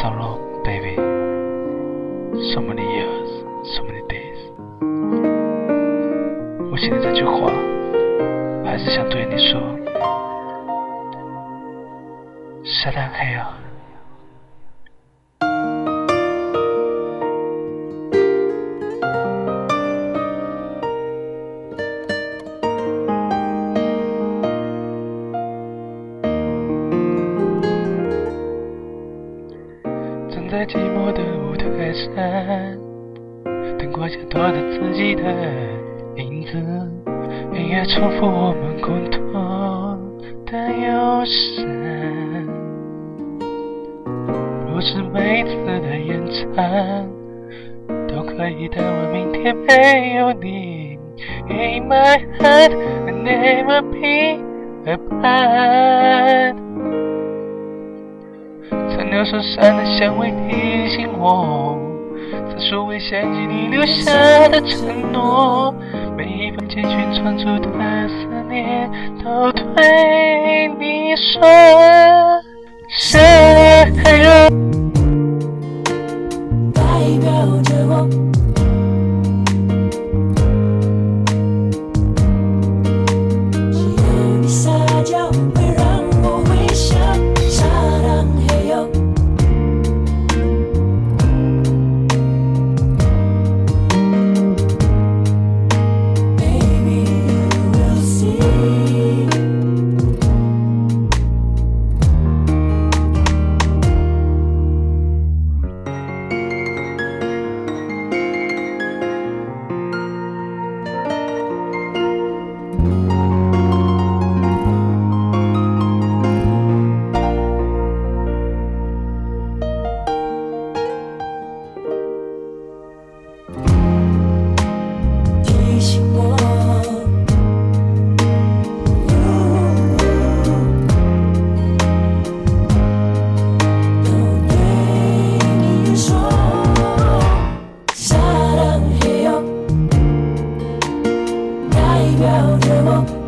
so long, baby. So many years, so many days. 我心里这句话，还是想对你说。沙滩黑在寂寞的舞台上，灯光下躲着自己的影子，音乐重复我们共同的忧伤。不是每次的演唱都可以，但我明天没有你，In my heart I never be apart。残留受伤的香味提醒我，在数位相机里留下的承诺，每一封简讯传出的思念，都对你说。是黑热。代表着我。代表着我。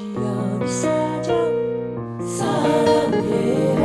연사적 사랑해.